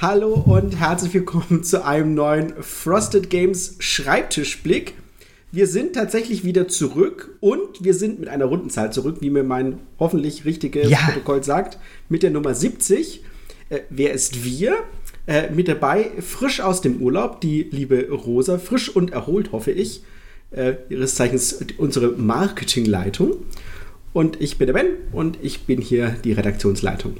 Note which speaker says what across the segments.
Speaker 1: Hallo und herzlich willkommen zu einem neuen Frosted Games Schreibtischblick. Wir sind tatsächlich wieder zurück und wir sind mit einer Rundenzahl zurück, wie mir mein hoffentlich richtiges ja. Protokoll sagt, mit der Nummer 70. Äh, wer ist wir? Äh, mit dabei, frisch aus dem Urlaub, die liebe Rosa, frisch und erholt, hoffe ich. Äh, ihres Zeichens unsere Marketingleitung. Und ich bin der Ben und ich bin hier die Redaktionsleitung.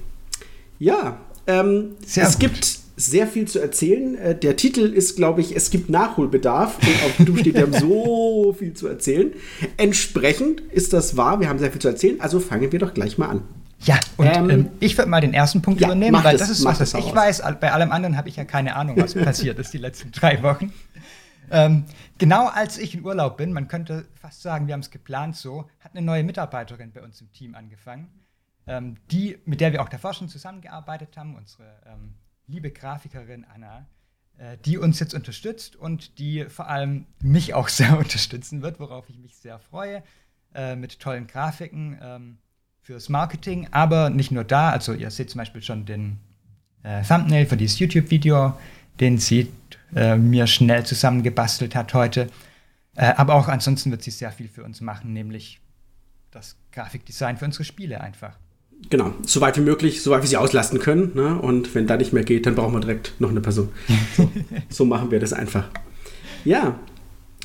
Speaker 1: Ja, ähm, es gut. gibt sehr viel zu erzählen. Äh, der Titel ist, glaube ich, es gibt Nachholbedarf. Und auf YouTube steht, wir haben so viel zu erzählen. Entsprechend ist das wahr, wir haben sehr viel zu erzählen. Also fangen wir doch gleich mal an.
Speaker 2: Ja, und ähm, ähm, ich würde mal den ersten Punkt ja, übernehmen, weil das, das ist was, was ich weiß. Bei allem anderen habe ich ja keine Ahnung, was passiert ist die letzten drei Wochen. Ähm, genau als ich in Urlaub bin, man könnte fast sagen, wir haben es geplant so, hat eine neue Mitarbeiterin bei uns im Team angefangen ähm, die, mit der wir auch davor schon zusammengearbeitet haben, unsere ähm, liebe Grafikerin Anna, äh, die uns jetzt unterstützt und die vor allem mich auch sehr unterstützen wird, worauf ich mich sehr freue, äh, mit tollen Grafiken ähm, fürs Marketing, aber nicht nur da, also ihr seht zum Beispiel schon den äh, Thumbnail für dieses YouTube-Video, den sie äh, mir schnell zusammengebastelt hat heute. Äh, aber auch ansonsten wird sie sehr viel für uns machen, nämlich das Grafikdesign für unsere Spiele einfach
Speaker 1: genau, so weit wie möglich, so weit wie sie auslasten können. Ne? Und wenn da nicht mehr geht, dann brauchen wir direkt noch eine Person. So, so machen wir das einfach. Ja,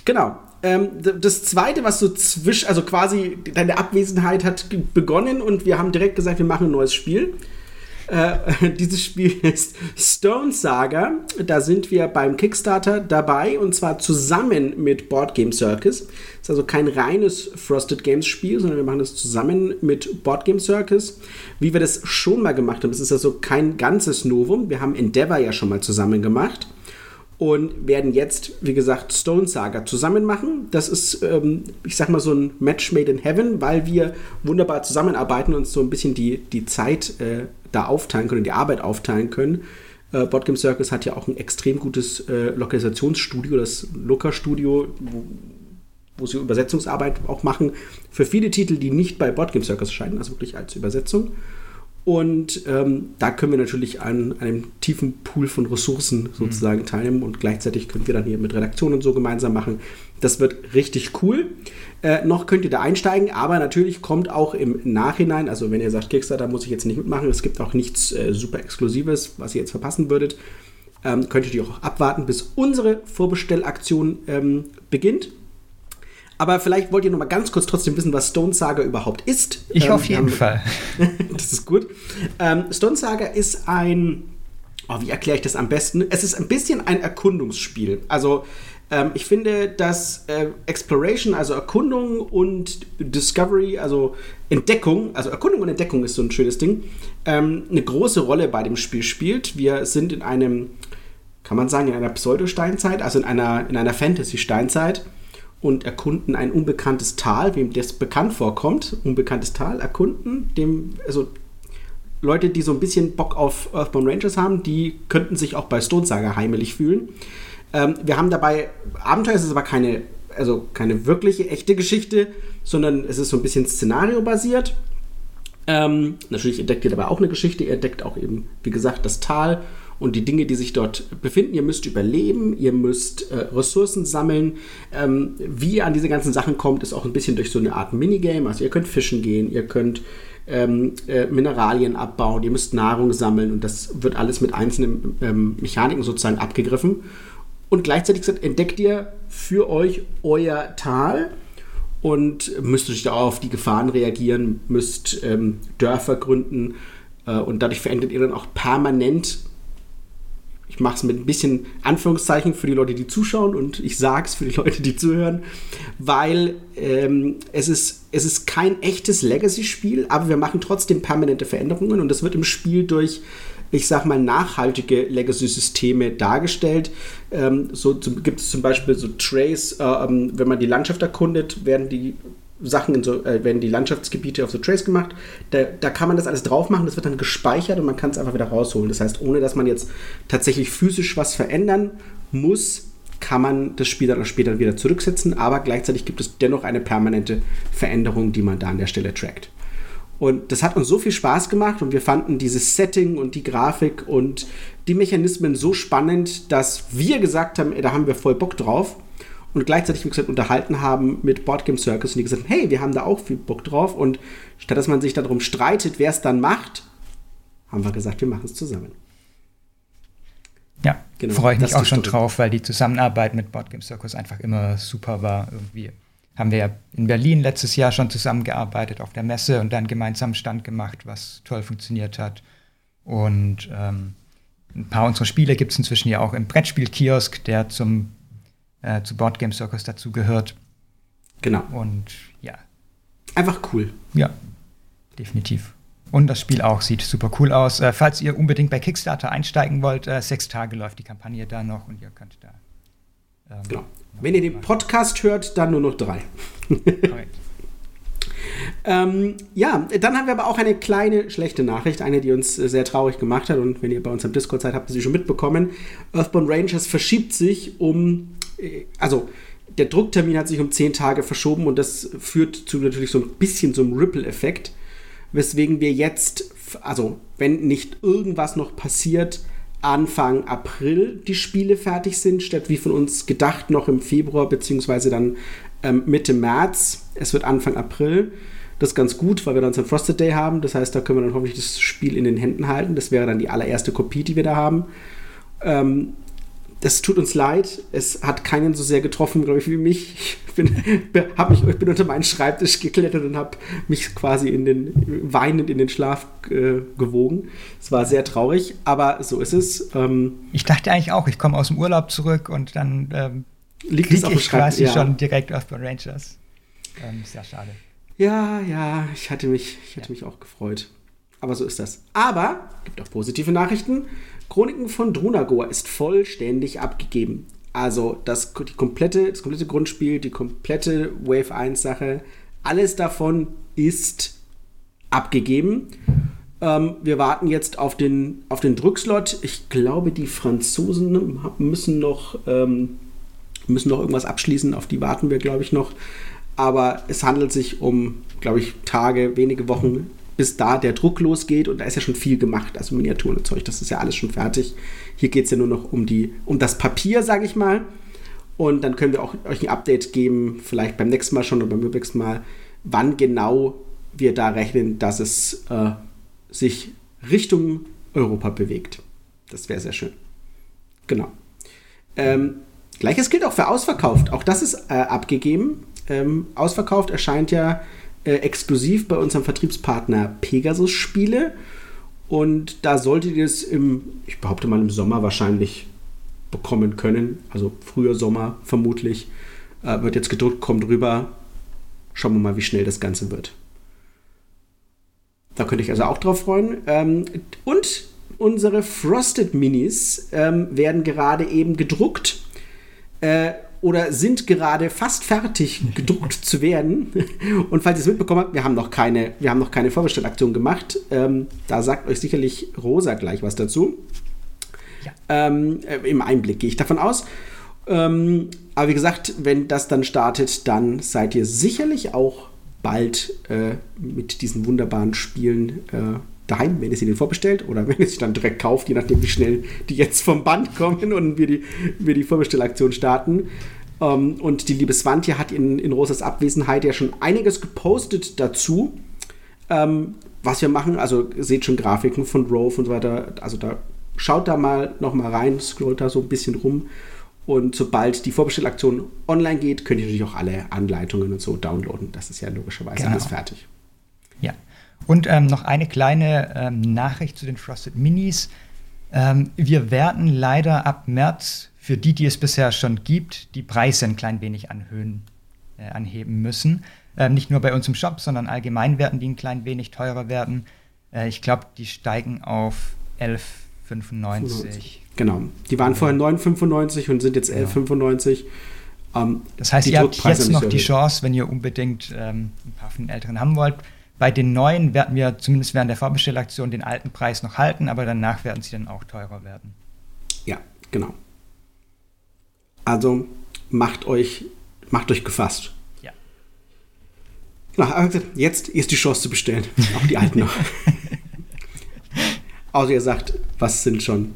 Speaker 1: genau. Ähm, das zweite, was so zwischen, also quasi deine Abwesenheit hat begonnen und wir haben direkt gesagt, wir machen ein neues Spiel. Äh, dieses Spiel ist Stone Saga. Da sind wir beim Kickstarter dabei und zwar zusammen mit Board Game Circus. Ist also kein reines Frosted Games Spiel, sondern wir machen das zusammen mit Board Game Circus. Wie wir das schon mal gemacht haben, das ist also kein ganzes Novum. Wir haben Endeavor ja schon mal zusammen gemacht und werden jetzt, wie gesagt, Stone Saga zusammen machen. Das ist, ähm, ich sag mal, so ein Match made in heaven, weil wir wunderbar zusammenarbeiten und so ein bisschen die, die Zeit äh, da aufteilen können, die Arbeit aufteilen können. Äh, Botgame Circus hat ja auch ein extrem gutes äh, Lokalisationsstudio, das Luca Studio, wo, wo, sie Übersetzungsarbeit auch machen für viele Titel, die nicht bei Botgame Circus erscheinen, also wirklich als Übersetzung. Und ähm, da können wir natürlich an einem tiefen Pool von Ressourcen sozusagen mhm. teilnehmen und gleichzeitig können wir dann hier mit Redaktionen und so gemeinsam machen. Das wird richtig cool. Äh, noch könnt ihr da einsteigen, aber natürlich kommt auch im Nachhinein, also wenn ihr sagt, Kickstarter muss ich jetzt nicht mitmachen, es gibt auch nichts äh, super Exklusives, was ihr jetzt verpassen würdet, ähm, könnt ihr auch abwarten, bis unsere Vorbestellaktion ähm, beginnt. Aber vielleicht wollt ihr noch mal ganz kurz trotzdem wissen, was Stone Saga überhaupt ist.
Speaker 2: Ich ähm, auf jeden Fall.
Speaker 1: das ist gut. Ähm, Stone Saga ist ein, oh, wie erkläre ich das am besten? Es ist ein bisschen ein Erkundungsspiel. Also ähm, ich finde, dass äh, Exploration, also Erkundung und Discovery, also Entdeckung, also Erkundung und Entdeckung ist so ein schönes Ding, ähm, eine große Rolle bei dem Spiel spielt. Wir sind in einem, kann man sagen, in einer Pseudo-Steinzeit, also in einer, in einer Fantasy-Steinzeit und erkunden ein unbekanntes Tal, wem das bekannt vorkommt, unbekanntes Tal erkunden, dem, also Leute, die so ein bisschen Bock auf Earthbound Rangers haben, die könnten sich auch bei Stone Saga heimelig fühlen. Ähm, wir haben dabei, Abenteuer ist aber keine, also keine wirkliche, echte Geschichte, sondern es ist so ein bisschen szenario-basiert. Ähm, natürlich entdeckt ihr dabei auch eine Geschichte, ihr entdeckt auch eben, wie gesagt, das Tal und die Dinge, die sich dort befinden. Ihr müsst überleben, ihr müsst äh, Ressourcen sammeln. Ähm, wie ihr an diese ganzen Sachen kommt, ist auch ein bisschen durch so eine Art Minigame. Also ihr könnt fischen gehen, ihr könnt ähm, äh, Mineralien abbauen, ihr müsst Nahrung sammeln und das wird alles mit einzelnen ähm, Mechaniken sozusagen abgegriffen. Und gleichzeitig entdeckt ihr für euch euer Tal und müsst euch da auf die Gefahren reagieren, müsst ähm, Dörfer gründen äh, und dadurch verändert ihr dann auch permanent ich mache es mit ein bisschen Anführungszeichen für die Leute, die zuschauen und ich sage es für die Leute, die zuhören, weil ähm, es, ist, es ist kein echtes Legacy-Spiel, aber wir machen trotzdem permanente Veränderungen und das wird im Spiel durch, ich sag mal, nachhaltige Legacy-Systeme dargestellt. Ähm, so gibt es zum Beispiel so Trace, äh, ähm, wenn man die Landschaft erkundet, werden die Sachen in so, äh, werden die Landschaftsgebiete auf so Trace gemacht. Da, da kann man das alles drauf machen, das wird dann gespeichert und man kann es einfach wieder rausholen. Das heißt, ohne dass man jetzt tatsächlich physisch was verändern muss, kann man das Spiel dann später wieder zurücksetzen, aber gleichzeitig gibt es dennoch eine permanente Veränderung, die man da an der Stelle trackt. Und das hat uns so viel Spaß gemacht und wir fanden dieses Setting und die Grafik und die Mechanismen so spannend, dass wir gesagt haben, ey, da haben wir voll Bock drauf. Und gleichzeitig, wie gesagt, unterhalten haben mit Boardgame Circus und die gesagt haben, hey, wir haben da auch viel Bock drauf. Und statt dass man sich darum streitet, wer es dann macht, haben wir gesagt, wir machen es zusammen.
Speaker 2: Ja, genau, freue ich mich auch schon drauf, weil die Zusammenarbeit mit Boardgame Circus einfach immer super war. Irgendwie haben wir ja in Berlin letztes Jahr schon zusammengearbeitet auf der Messe und dann gemeinsam Stand gemacht, was toll funktioniert hat. Und ähm, ein paar unserer Spiele gibt es inzwischen ja auch im Brettspiel-Kiosk, der zum äh, zu Boardgame Circus dazu gehört.
Speaker 1: Genau.
Speaker 2: Und ja.
Speaker 1: Einfach cool.
Speaker 2: Ja, definitiv. Und das Spiel auch sieht super cool aus. Äh, falls ihr unbedingt bei Kickstarter einsteigen wollt, äh, sechs Tage läuft die Kampagne da noch und ihr könnt da.
Speaker 1: Ähm, genau. Wenn ihr den Podcast hört, dann nur noch drei. Korrekt. ähm, ja, dann haben wir aber auch eine kleine schlechte Nachricht, eine, die uns sehr traurig gemacht hat. Und wenn ihr bei uns am Discord seid, habt ihr sie schon mitbekommen. Earthbound Rangers verschiebt sich um, äh, also der Drucktermin hat sich um zehn Tage verschoben und das führt zu natürlich so ein bisschen so einem Ripple-Effekt weswegen wir jetzt, also wenn nicht irgendwas noch passiert, Anfang April die Spiele fertig sind, statt wie von uns gedacht noch im Februar beziehungsweise dann ähm, Mitte März. Es wird Anfang April. Das ist ganz gut, weil wir dann so ein Frosted Day haben. Das heißt, da können wir dann hoffentlich das Spiel in den Händen halten. Das wäre dann die allererste Kopie, die wir da haben. Ähm, das tut uns leid. Es hat keinen so sehr getroffen, glaube ich, wie mich. Ich bin, hab mich, ich bin unter meinen Schreibtisch geklettert und habe mich quasi in den, weinend in den Schlaf äh, gewogen. Es war sehr traurig, aber so ist es. Ähm,
Speaker 2: ich dachte eigentlich auch, ich komme aus dem Urlaub zurück und dann ähm, liegt es ich quasi ja. schon direkt auf den Rangers. Ähm, sehr schade.
Speaker 1: Ja, ja, ich hatte mich, ich hatte ja. mich auch gefreut. Aber so ist das. Aber gibt auch positive Nachrichten. Chroniken von Drunagor ist vollständig abgegeben. Also das, die komplette, das komplette Grundspiel, die komplette Wave 1 Sache, alles davon ist abgegeben. Ähm, wir warten jetzt auf den, auf den Druckslot. Ich glaube, die Franzosen müssen noch, ähm, müssen noch irgendwas abschließen. Auf die warten wir, glaube ich, noch. Aber es handelt sich um, glaube ich, Tage, wenige Wochen bis da der Druck losgeht und da ist ja schon viel gemacht, also Miniaturen und Zeug, das ist ja alles schon fertig. Hier geht es ja nur noch um, die, um das Papier, sage ich mal. Und dann können wir auch euch ein Update geben, vielleicht beim nächsten Mal schon oder beim nächsten Mal, wann genau wir da rechnen, dass es äh, sich Richtung Europa bewegt. Das wäre sehr schön. Genau. Ähm, Gleiches gilt auch für Ausverkauft. Auch das ist äh, abgegeben. Ähm, ausverkauft erscheint ja äh, exklusiv bei unserem Vertriebspartner Pegasus Spiele. Und da solltet ihr es im, ich behaupte mal im Sommer wahrscheinlich bekommen können. Also früher Sommer vermutlich. Äh, wird jetzt gedruckt, kommt rüber. Schauen wir mal, wie schnell das Ganze wird. Da könnte ich also auch drauf freuen. Ähm, und unsere Frosted Minis ähm, werden gerade eben gedruckt. Äh, oder sind gerade fast fertig gedruckt zu werden. Und falls ihr es mitbekommen habt, wir haben noch keine, wir haben noch keine Vorbestellaktion gemacht. Ähm, da sagt euch sicherlich Rosa gleich was dazu. Ja. Ähm, äh, Im Einblick gehe ich davon aus. Ähm, aber wie gesagt, wenn das dann startet, dann seid ihr sicherlich auch bald äh, mit diesen wunderbaren Spielen äh, daheim, wenn ihr sie denn vorbestellt oder wenn ihr sie dann direkt kauft, je nachdem, wie schnell die jetzt vom Band kommen und wir die, wir die Vorbestellaktion starten. Ähm, und die liebe Swantje hat in, in Rosas Abwesenheit ja schon einiges gepostet dazu, ähm, was wir machen. Also ihr seht schon Grafiken von Rove und so weiter. Also da schaut da mal noch mal rein, scrollt da so ein bisschen rum. Und sobald die Vorbestellaktion online geht, könnt ihr natürlich auch alle Anleitungen und so downloaden. Das ist ja logischerweise genau. alles fertig.
Speaker 2: Ja. Und ähm, noch eine kleine ähm, Nachricht zu den Frosted Minis. Ähm, wir werden leider ab März für die, die es bisher schon gibt, die Preise ein klein wenig anhöhen, äh, anheben müssen. Äh, nicht nur bei uns im Shop, sondern allgemein werden die ein klein wenig teurer werden. Äh, ich glaube, die steigen auf 11,95.
Speaker 1: Genau. Die waren vorher 9,95 und sind jetzt 11,95.
Speaker 2: Ähm, das heißt, ihr habt jetzt noch die Chance, wenn ihr unbedingt ähm, ein paar von den älteren haben wollt. Bei den neuen werden wir zumindest während der Vorbestellaktion den alten Preis noch halten, aber danach werden sie dann auch teurer werden.
Speaker 1: Ja, genau. Also macht euch, macht euch gefasst.
Speaker 2: Ja.
Speaker 1: Ach, jetzt ist die Chance zu bestellen. Auch die alten noch. Außer ihr sagt, was sind schon?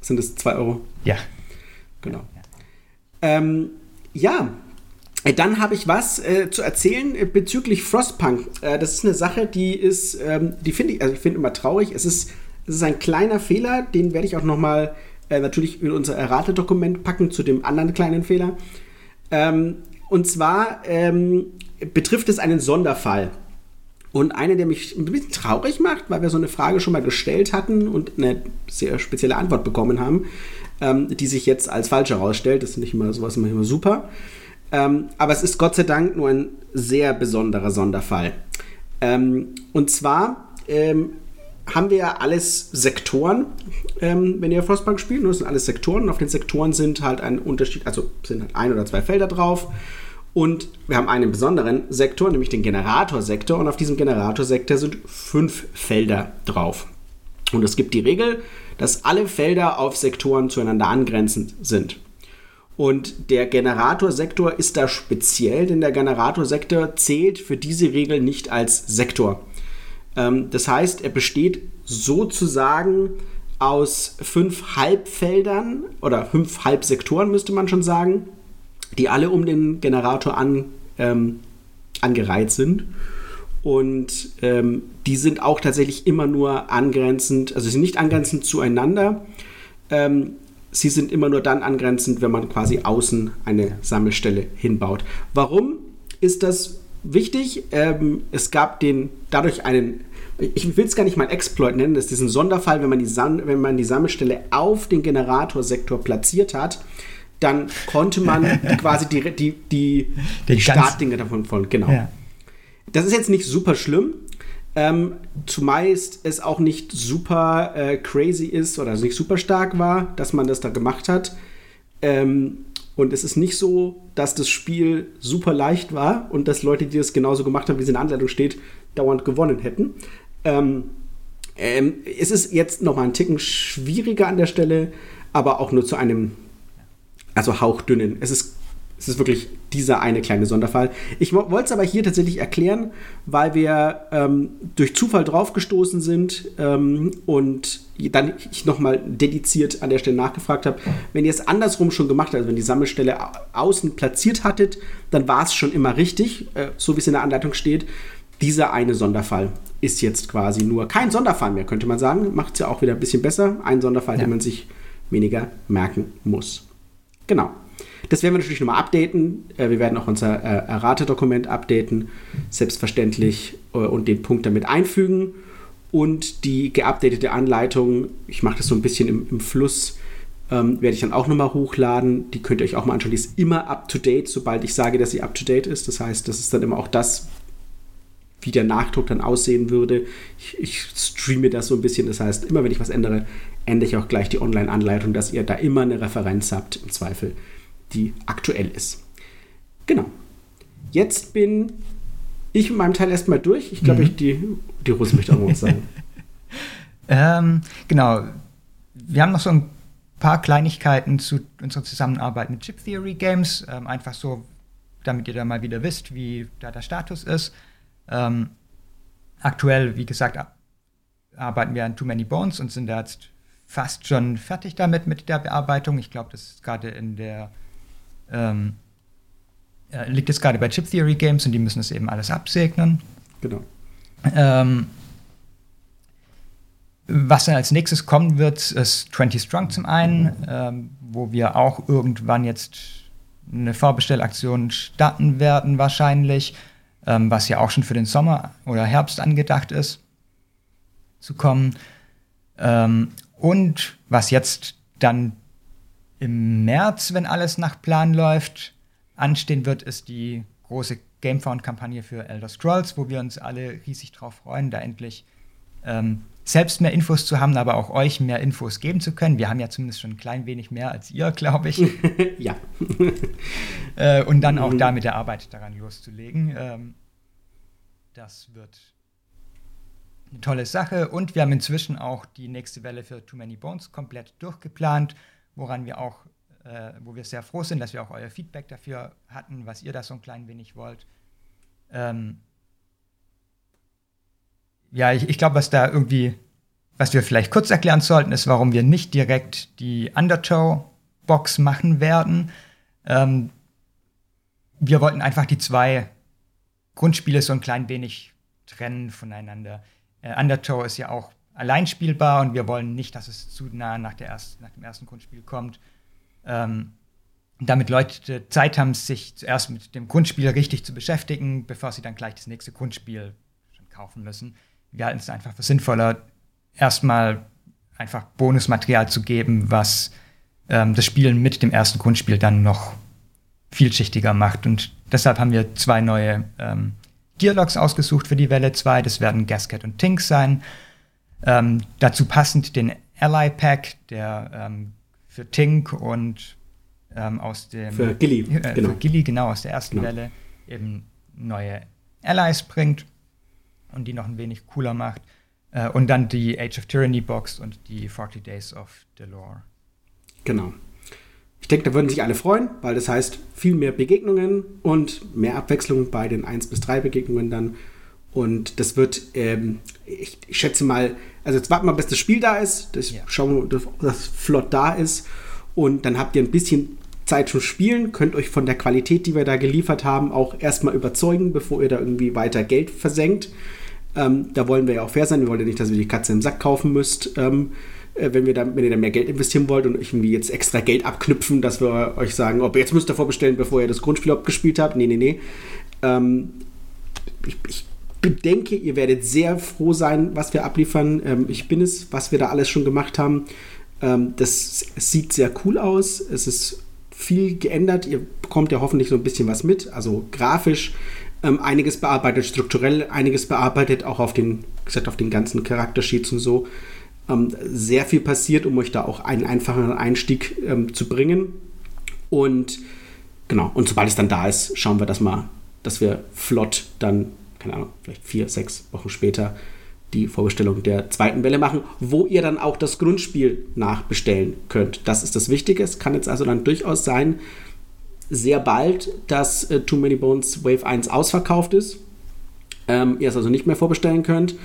Speaker 1: Sind es 2 Euro?
Speaker 2: Ja.
Speaker 1: Genau. Ähm, ja, dann habe ich was äh, zu erzählen äh, bezüglich Frostpunk. Äh, das ist eine Sache, die ist, ähm, die finde ich, also ich finde immer traurig. Es ist, es ist ein kleiner Fehler, den werde ich auch noch mal äh, natürlich in unser Errate-Dokument packen zu dem anderen kleinen Fehler. Ähm, und zwar ähm, betrifft es einen Sonderfall. Und eine, der mich ein bisschen traurig macht, weil wir so eine Frage schon mal gestellt hatten und eine sehr spezielle Antwort bekommen haben, ähm, die sich jetzt als falsch herausstellt. Das ist nicht immer sowas immer, immer super. Ähm, aber es ist Gott sei Dank nur ein sehr besonderer Sonderfall. Ähm, und zwar ähm, haben wir ja alles Sektoren, ähm, wenn ihr Frostbank spielt. Das sind alles Sektoren. Und auf den Sektoren sind halt ein Unterschied, also sind halt ein oder zwei Felder drauf. Und wir haben einen besonderen Sektor, nämlich den Generatorsektor. Und auf diesem Generatorsektor sind fünf Felder drauf. Und es gibt die Regel, dass alle Felder auf Sektoren zueinander angrenzend sind. Und der Generatorsektor ist da speziell, denn der Generatorsektor zählt für diese Regel nicht als Sektor. Ähm, das heißt, er besteht sozusagen aus fünf Halbfeldern oder fünf Halbsektoren, müsste man schon sagen die alle um den Generator an, ähm, angereiht sind. Und ähm, die sind auch tatsächlich immer nur angrenzend, also sie sind nicht angrenzend zueinander. Ähm, sie sind immer nur dann angrenzend, wenn man quasi außen eine Sammelstelle hinbaut. Warum ist das wichtig? Ähm, es gab den dadurch einen, ich will es gar nicht mal Exploit nennen, das ist diesen Sonderfall, wenn man die, Sam wenn man die Sammelstelle auf den Generatorsektor platziert hat dann konnte man quasi die, die, die, die Startdinge davon folgen. Genau. Ja. Das ist jetzt nicht super schlimm. Ähm, zumeist es auch nicht super äh, crazy ist oder nicht super stark war, dass man das da gemacht hat. Ähm, und es ist nicht so, dass das Spiel super leicht war und dass Leute, die das genauso gemacht haben, wie es in der Anleitung steht, dauernd gewonnen hätten. Ähm, ähm, es ist jetzt noch mal ein Ticken schwieriger an der Stelle, aber auch nur zu einem also hauchdünnen. Es ist, es ist wirklich dieser eine kleine Sonderfall. Ich wollte es aber hier tatsächlich erklären, weil wir ähm, durch Zufall draufgestoßen sind ähm, und dann ich nochmal dediziert an der Stelle nachgefragt habe. Wenn ihr es andersrum schon gemacht habt, also wenn die Sammelstelle außen platziert hattet, dann war es schon immer richtig, äh, so wie es in der Anleitung steht. Dieser eine Sonderfall ist jetzt quasi nur kein Sonderfall mehr, könnte man sagen. Macht es ja auch wieder ein bisschen besser. Ein Sonderfall, ja. den man sich weniger merken muss. Genau. Das werden wir natürlich nochmal updaten. Äh, wir werden auch unser äh, Errate-Dokument updaten, selbstverständlich, äh, und den Punkt damit einfügen. Und die geupdatete Anleitung, ich mache das so ein bisschen im, im Fluss, ähm, werde ich dann auch nochmal hochladen. Die könnt ihr euch auch mal anschauen. Die ist immer up to date, sobald ich sage, dass sie up to date ist. Das heißt, das ist dann immer auch das, wie der Nachdruck dann aussehen würde. Ich, ich streame das so ein bisschen. Das heißt, immer wenn ich was ändere, ändere ich auch gleich die Online-Anleitung, dass ihr da immer eine Referenz habt, im Zweifel, die aktuell ist. Genau. Jetzt bin ich mit meinem Teil erstmal durch. Ich glaube, mhm. die, die Rose möchte auch noch was sagen.
Speaker 2: ähm, genau. Wir haben noch so ein paar Kleinigkeiten zu unserer Zusammenarbeit mit Chip Theory Games. Ähm, einfach so, damit ihr da mal wieder wisst, wie da der Status ist. Ähm, aktuell, wie gesagt, arbeiten wir an Too Many Bones und sind da jetzt fast schon fertig damit mit der Bearbeitung. Ich glaube, das ist gerade in der ähm, äh, liegt jetzt gerade bei Chip Theory Games und die müssen es eben alles absegnen.
Speaker 1: Genau.
Speaker 2: Ähm, was dann als nächstes kommen wird, ist 20 Strong zum einen, ähm, wo wir auch irgendwann jetzt eine Vorbestellaktion starten werden, wahrscheinlich, ähm, was ja auch schon für den Sommer oder Herbst angedacht ist, zu kommen. Ähm, und was jetzt dann im März, wenn alles nach Plan läuft, anstehen wird, ist die große Gamefound-Kampagne für Elder Scrolls, wo wir uns alle riesig drauf freuen, da endlich ähm, selbst mehr Infos zu haben, aber auch euch mehr Infos geben zu können. Wir haben ja zumindest schon ein klein wenig mehr als ihr, glaube ich.
Speaker 1: ja.
Speaker 2: äh, und dann auch mhm. da mit der Arbeit daran loszulegen. Ähm, das wird eine tolle Sache. Und wir haben inzwischen auch die nächste Welle für Too Many Bones komplett durchgeplant, woran wir auch, äh, wo wir sehr froh sind, dass wir auch euer Feedback dafür hatten, was ihr da so ein klein wenig wollt. Ähm, ja, ich, ich glaube, was da irgendwie, was wir vielleicht kurz erklären sollten, ist, warum wir nicht direkt die Undertow-Box machen werden. Ähm, wir wollten einfach die zwei Grundspiele so ein klein wenig trennen voneinander. Äh, Undertow ist ja auch allein spielbar und wir wollen nicht, dass es zu nah nach, der erst, nach dem ersten Grundspiel kommt. Ähm, damit Leute Zeit haben, sich zuerst mit dem Grundspiel richtig zu beschäftigen, bevor sie dann gleich das nächste Grundspiel kaufen müssen. Wir halten es einfach für sinnvoller, erstmal einfach Bonusmaterial zu geben, was ähm, das Spielen mit dem ersten Grundspiel dann noch vielschichtiger macht. Und deshalb haben wir zwei neue ähm, Gearlocks ausgesucht für die Welle 2. Das werden Gasket und Tink sein. Ähm, dazu passend den Ally Pack, der ähm, für Tink und ähm, aus dem
Speaker 1: für Gilly,
Speaker 2: äh, genau. für Gilly, genau aus der ersten genau. Welle eben neue Allies bringt und die noch ein wenig cooler macht. Äh, und dann die Age of Tyranny Box und die 40 Days of Delore.
Speaker 1: Genau. Ich denke, da würden sich alle freuen, weil das heißt viel mehr Begegnungen und mehr Abwechslung bei den 1 bis 3 Begegnungen dann. Und das wird, ähm, ich, ich, schätze mal, also jetzt warten wir, bis das Spiel da ist, das ja. schauen wir, dass das flott da ist. Und dann habt ihr ein bisschen Zeit zum Spielen, könnt euch von der Qualität, die wir da geliefert haben, auch erstmal überzeugen, bevor ihr da irgendwie weiter Geld versenkt. Ähm, da wollen wir ja auch fair sein. Wir wollen ja nicht, dass ihr die Katze im Sack kaufen müsst. Ähm, äh, wenn, wir da, wenn ihr da mehr Geld investieren wollt und irgendwie jetzt extra Geld abknüpfen, dass wir euch sagen, ob ihr jetzt müsst ihr vorbestellen, bevor ihr das Grundspiel abgespielt habt. Nee, nee, nee. Ähm, ich, ich denke, ihr werdet sehr froh sein, was wir abliefern. Ähm, ich bin es, was wir da alles schon gemacht haben. Ähm, das sieht sehr cool aus. Es ist viel geändert. Ihr bekommt ja hoffentlich so ein bisschen was mit. Also grafisch ähm, einiges bearbeitet, strukturell einiges bearbeitet, auch auf den, gesagt, auf den ganzen Charaktersheets und so ähm, sehr viel passiert, um euch da auch einen einfacheren Einstieg ähm, zu bringen. Und genau, und sobald es dann da ist, schauen wir das mal, dass wir flott dann, keine Ahnung, vielleicht vier, sechs Wochen später die Vorbestellung der zweiten Welle machen, wo ihr dann auch das Grundspiel nachbestellen könnt. Das ist das Wichtige. Es kann jetzt also dann durchaus sein, sehr bald, dass äh, Too Many Bones Wave 1 ausverkauft ist. Ähm, ihr es also nicht mehr vorbestellen könnt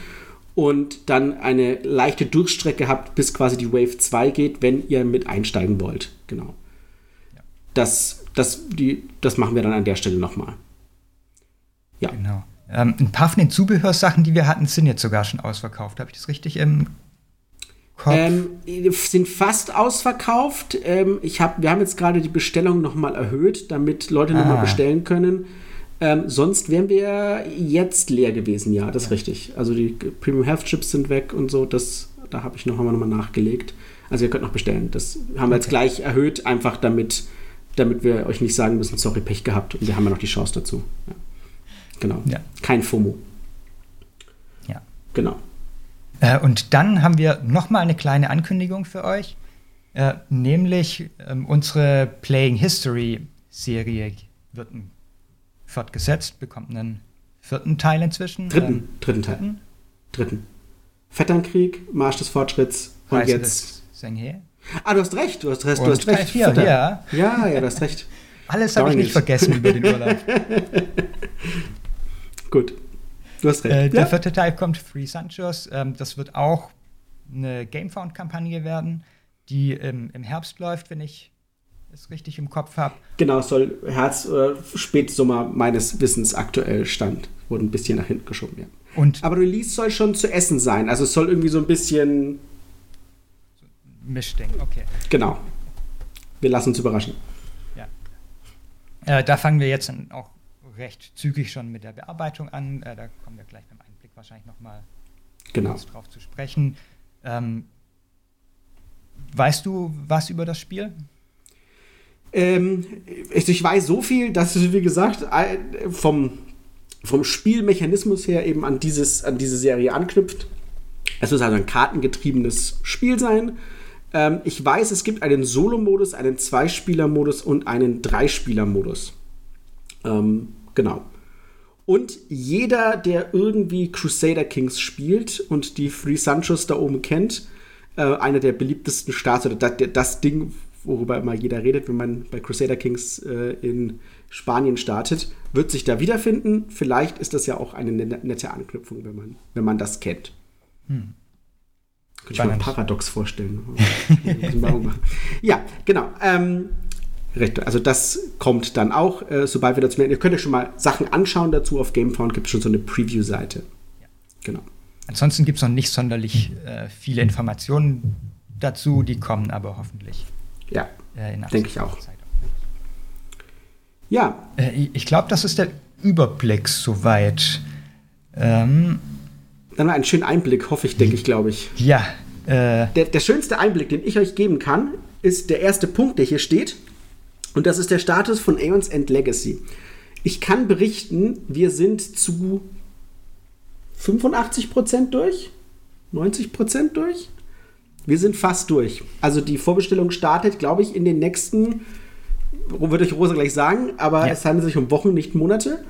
Speaker 1: und dann eine leichte Durchstrecke habt, bis quasi die Wave 2 geht, wenn ihr mit einsteigen wollt. Genau. Ja. Das, das, die, das machen wir dann an der Stelle nochmal.
Speaker 2: Ja. Genau. Ähm, ein paar von den Zubehörsachen, die wir hatten, sind jetzt sogar schon ausverkauft. Habe ich das richtig im
Speaker 1: Kopf? Ähm, sind fast ausverkauft. Ähm, ich hab, wir haben jetzt gerade die Bestellung nochmal erhöht, damit Leute ah. nochmal bestellen können. Ähm, sonst wären wir jetzt leer gewesen, ja, das ist richtig. Also die Premium Health Chips sind weg und so, das, da habe ich noch einmal nachgelegt. Also ihr könnt noch bestellen. Das haben wir jetzt gleich erhöht, einfach damit, damit wir euch nicht sagen müssen, sorry, Pech gehabt. Und wir haben ja noch die Chance dazu. Ja. Genau. Ja. Kein FOMO.
Speaker 2: Ja.
Speaker 1: Genau.
Speaker 2: Äh, und dann haben wir noch mal eine kleine Ankündigung für euch. Äh, nämlich ähm, unsere Playing History Serie wird fortgesetzt, bekommt einen vierten Teil inzwischen.
Speaker 1: Dritten, ähm, dritten Teil. Dritten? dritten. Vetternkrieg, Marsch des Fortschritts und Reise jetzt. Ah, du hast recht, du hast recht, du hast recht.
Speaker 2: Vier, ja.
Speaker 1: ja, ja, du hast recht.
Speaker 2: Alles habe ich nicht vergessen über den Urlaub.
Speaker 1: Gut, du hast recht.
Speaker 2: Äh, der ja. vierte Teil kommt, Free Sanchos. Ähm, das wird auch eine Gamefound-Kampagne werden, die im, im Herbst läuft, wenn ich es richtig im Kopf habe.
Speaker 1: Genau, soll Herz- oder Spätsommer meines Wissens aktuell stand. Wurde ein bisschen nach hinten geschoben, ja.
Speaker 2: Und
Speaker 1: Aber Release soll schon zu essen sein. Also es soll irgendwie so ein bisschen.
Speaker 2: Mischding, okay.
Speaker 1: Genau. Wir lassen uns überraschen.
Speaker 2: Ja. Äh, da fangen wir jetzt auch recht zügig schon mit der Bearbeitung an. Äh, da kommen wir gleich beim Einblick wahrscheinlich nochmal
Speaker 1: genau.
Speaker 2: drauf zu sprechen. Ähm, weißt du was über das Spiel?
Speaker 1: Ähm, ich weiß so viel, dass es, wie gesagt, vom, vom Spielmechanismus her eben an, dieses, an diese Serie anknüpft. Es muss also ein kartengetriebenes Spiel sein. Ähm, ich weiß, es gibt einen Solo-Modus, einen Zweispieler-Modus und einen Dreispieler-Modus. Ähm, genau. Und jeder, der irgendwie Crusader Kings spielt und die Free Sanchos da oben kennt, äh, einer der beliebtesten Starts oder das, das Ding, worüber immer jeder redet, wenn man bei Crusader Kings äh, in Spanien startet, wird sich da wiederfinden. Vielleicht ist das ja auch eine nette Anknüpfung, wenn man, wenn man das kennt. Hm. Könnte ich mir Paradox vorstellen. ja, genau. Ähm, also das kommt dann auch, äh, sobald wir dazu Ihr könnt euch schon mal Sachen anschauen dazu. Auf GameFound gibt es schon so eine Preview-Seite. Ja.
Speaker 2: Genau. Ansonsten gibt es noch nicht sonderlich äh, viele Informationen dazu, die kommen aber hoffentlich.
Speaker 1: Ja, äh, denke ich auch. Zeit.
Speaker 2: Ja. Äh, ich glaube, das ist der Überblick soweit. Ähm,
Speaker 1: Dann einen schönen Einblick, hoffe ich, denke ich, glaube ich.
Speaker 2: Ja.
Speaker 1: Äh, der, der schönste Einblick, den ich euch geben kann, ist der erste Punkt, der hier steht. Und das ist der Status von Aeons End Legacy. Ich kann berichten, wir sind zu 85% durch, 90% durch. Wir sind fast durch. Also die Vorbestellung startet, glaube ich, in den nächsten, würde ich Rosa gleich sagen, aber ja. es handelt sich um Wochen, nicht Monate.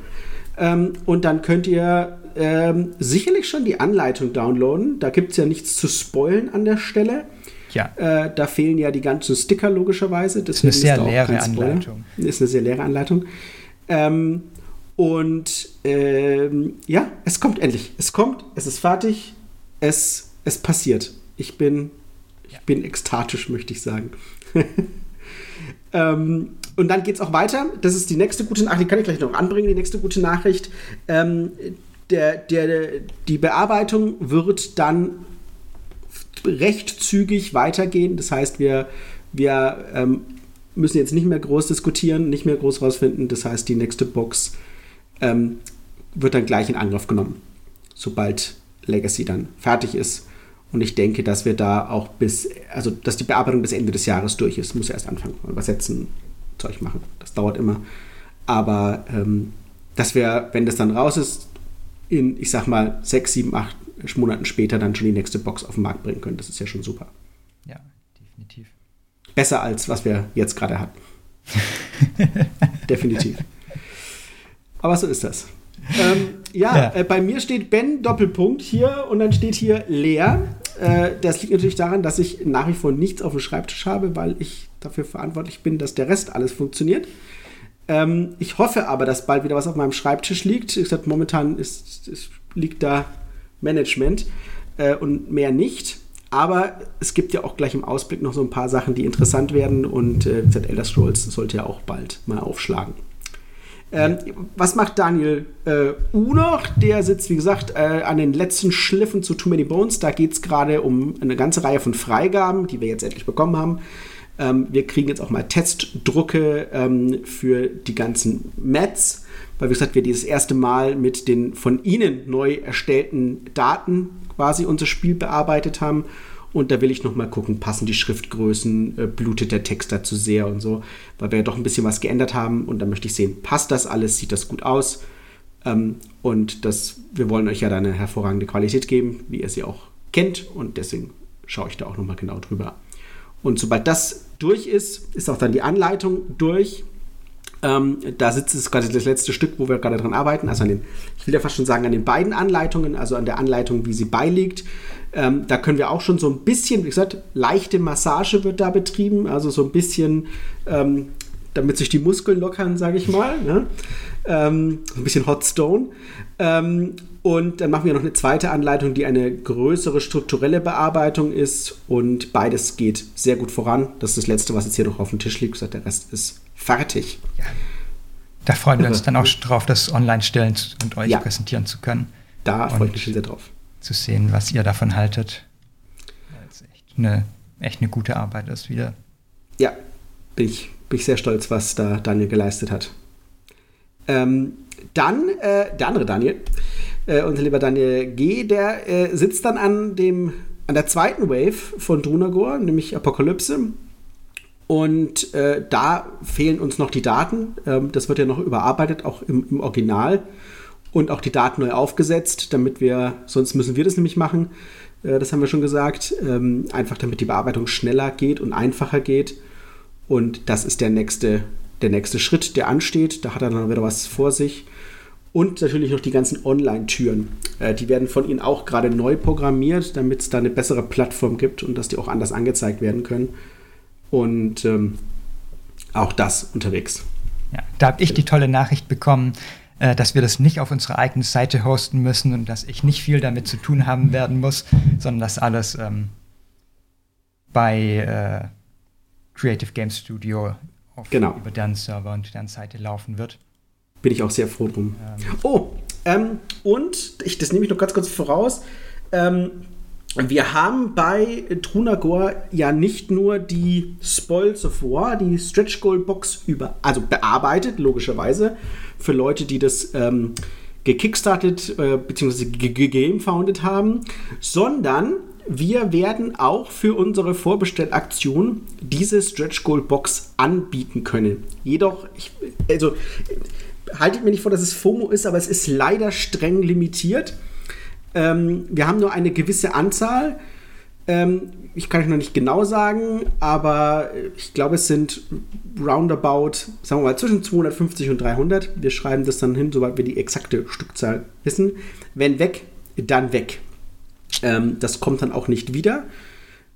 Speaker 1: Ähm, und dann könnt ihr ähm, sicherlich schon die Anleitung downloaden. Da gibt es ja nichts zu spoilen an der Stelle. Ja. Äh, da fehlen ja die ganzen Sticker logischerweise.
Speaker 2: Das ist eine sehr leere Anleitung.
Speaker 1: Ist eine sehr leere Anleitung. Ähm, und ähm, ja, es kommt endlich. Es kommt, es ist fertig, es, es passiert. Ich bin, ich bin ekstatisch, möchte ich sagen. ähm, und dann geht es auch weiter. Das ist die nächste gute Nachricht, die kann ich gleich noch anbringen, die nächste gute Nachricht. Ähm, der, der, die Bearbeitung wird dann recht zügig weitergehen. Das heißt, wir, wir ähm, müssen jetzt nicht mehr groß diskutieren, nicht mehr groß rausfinden. Das heißt, die nächste Box ähm, wird dann gleich in Angriff genommen, sobald Legacy dann fertig ist. Und ich denke, dass wir da auch bis, also dass die Bearbeitung bis Ende des Jahres durch ist. Muss erst anfangen, übersetzen, Zeug machen. Das dauert immer. Aber ähm, dass wir, wenn das dann raus ist, in, ich sag mal, sechs, sieben, acht Monaten später dann schon die nächste Box auf den Markt bringen können. Das ist ja schon super.
Speaker 2: Ja, definitiv.
Speaker 1: Besser als was wir jetzt gerade hatten. definitiv. Aber so ist das. Ähm, ja, ja. Äh, bei mir steht Ben Doppelpunkt hier und dann steht hier leer. Äh, das liegt natürlich daran, dass ich nach wie vor nichts auf dem Schreibtisch habe, weil ich dafür verantwortlich bin, dass der Rest alles funktioniert. Ähm, ich hoffe aber, dass bald wieder was auf meinem Schreibtisch liegt. Ich sag, momentan ist, ist, liegt da Management äh, und mehr nicht. Aber es gibt ja auch gleich im Ausblick noch so ein paar Sachen, die interessant werden und äh, Elder Scrolls sollte ja auch bald mal aufschlagen. Ähm, was macht Daniel äh, U noch? Der sitzt, wie gesagt, äh, an den letzten Schliffen zu Too Many Bones. Da geht es gerade um eine ganze Reihe von Freigaben, die wir jetzt endlich bekommen haben. Ähm, wir kriegen jetzt auch mal Testdrucke ähm, für die ganzen Mats, weil, wie gesagt, wir dieses erste Mal mit den von Ihnen neu erstellten Daten quasi unser Spiel bearbeitet haben und da will ich noch mal gucken, passen die Schriftgrößen, äh, blutet der Text dazu sehr und so, weil wir ja doch ein bisschen was geändert haben. Und da möchte ich sehen, passt das alles, sieht das gut aus? Ähm, und das, wir wollen euch ja da eine hervorragende Qualität geben, wie ihr sie auch kennt. Und deswegen schaue ich da auch noch mal genau drüber. Und sobald das durch ist, ist auch dann die Anleitung durch. Ähm, da sitzt es gerade das letzte Stück, wo wir gerade dran arbeiten. Also an den, ich will ja fast schon sagen, an den beiden Anleitungen, also an der Anleitung, wie sie beiliegt. Ähm, da können wir auch schon so ein bisschen, wie gesagt, leichte Massage wird da betrieben, also so ein bisschen, ähm, damit sich die Muskeln lockern, sage ich mal. Ne? Ähm, ein bisschen Hot Stone. Ähm, und dann machen wir noch eine zweite Anleitung, die eine größere strukturelle Bearbeitung ist. Und beides geht sehr gut voran. Das ist das Letzte, was jetzt hier noch auf dem Tisch liegt. Der Rest ist fertig. Ja.
Speaker 2: Da freuen wir uns dann auch drauf, das online stellen und euch ja. präsentieren zu können.
Speaker 1: Da freue ich mich sehr drauf.
Speaker 2: Zu sehen, was ihr davon haltet. Weil es echt eine, echt eine gute Arbeit ist wieder.
Speaker 1: Ja, bin ich, bin ich sehr stolz, was da Daniel geleistet hat. Ähm, dann äh, der andere Daniel, äh, unser lieber Daniel G., der äh, sitzt dann an, dem, an der zweiten Wave von Drunagor, nämlich Apokalypse. Und äh, da fehlen uns noch die Daten. Ähm, das wird ja noch überarbeitet, auch im, im, Original. Und auch die Daten neu aufgesetzt, damit wir, sonst müssen wir das nämlich machen. Äh, das haben wir schon gesagt. Ähm, einfach damit die Bearbeitung schneller geht und einfacher geht. Und das ist der nächste, der nächste Schritt, der ansteht. Da hat er dann wieder was vor sich. Und natürlich noch die ganzen Online-Türen. Äh, die werden von Ihnen auch gerade neu programmiert, damit es da eine bessere Plattform gibt und dass die auch anders angezeigt werden können. Und ähm, auch das unterwegs.
Speaker 2: Ja, da habe ich die tolle Nachricht bekommen, äh, dass wir das nicht auf unserer eigenen Seite hosten müssen und dass ich nicht viel damit zu tun haben werden muss, sondern dass alles ähm, bei äh, Creative Game Studio auf, genau. über deren Server und deren Seite laufen wird.
Speaker 1: Bin ich auch sehr froh drum. Ähm. Oh, ähm, und ich, das nehme ich noch ganz kurz voraus. Ähm, wir haben bei Trunagor ja nicht nur die Spoils of War, die Stretch Goal Box über, also bearbeitet, logischerweise, für Leute, die das ähm, gekickstartet äh, bzw. gegamefounded haben, sondern wir werden auch für unsere Vorbestellaktion diese Stretch Goal Box anbieten können. Jedoch, ich, also haltet mir nicht vor, dass es FOMO ist, aber es ist leider streng limitiert. Ähm, wir haben nur eine gewisse Anzahl. Ähm, ich kann euch noch nicht genau sagen, aber ich glaube, es sind roundabout, sagen wir mal, zwischen 250 und 300. Wir schreiben das dann hin, sobald wir die exakte Stückzahl wissen. Wenn weg, dann weg. Ähm, das kommt dann auch nicht wieder.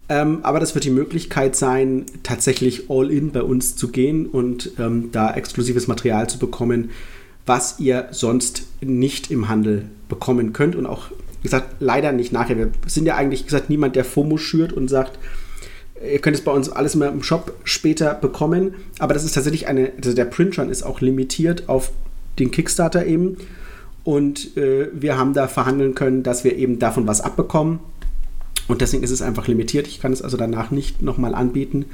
Speaker 1: Ähm, aber das wird die Möglichkeit sein, tatsächlich all in bei uns zu gehen und ähm, da exklusives Material zu bekommen, was ihr sonst nicht im Handel bekommen könnt und auch wie gesagt, leider nicht nachher. Wir sind ja eigentlich, gesagt, niemand, der FOMO schürt und sagt, ihr könnt es bei uns alles mal im Shop später bekommen. Aber das ist tatsächlich eine, also der Print-Run ist auch limitiert auf den Kickstarter eben. Und äh, wir haben da verhandeln können, dass wir eben davon was abbekommen. Und deswegen ist es einfach limitiert. Ich kann es also danach nicht nochmal anbieten.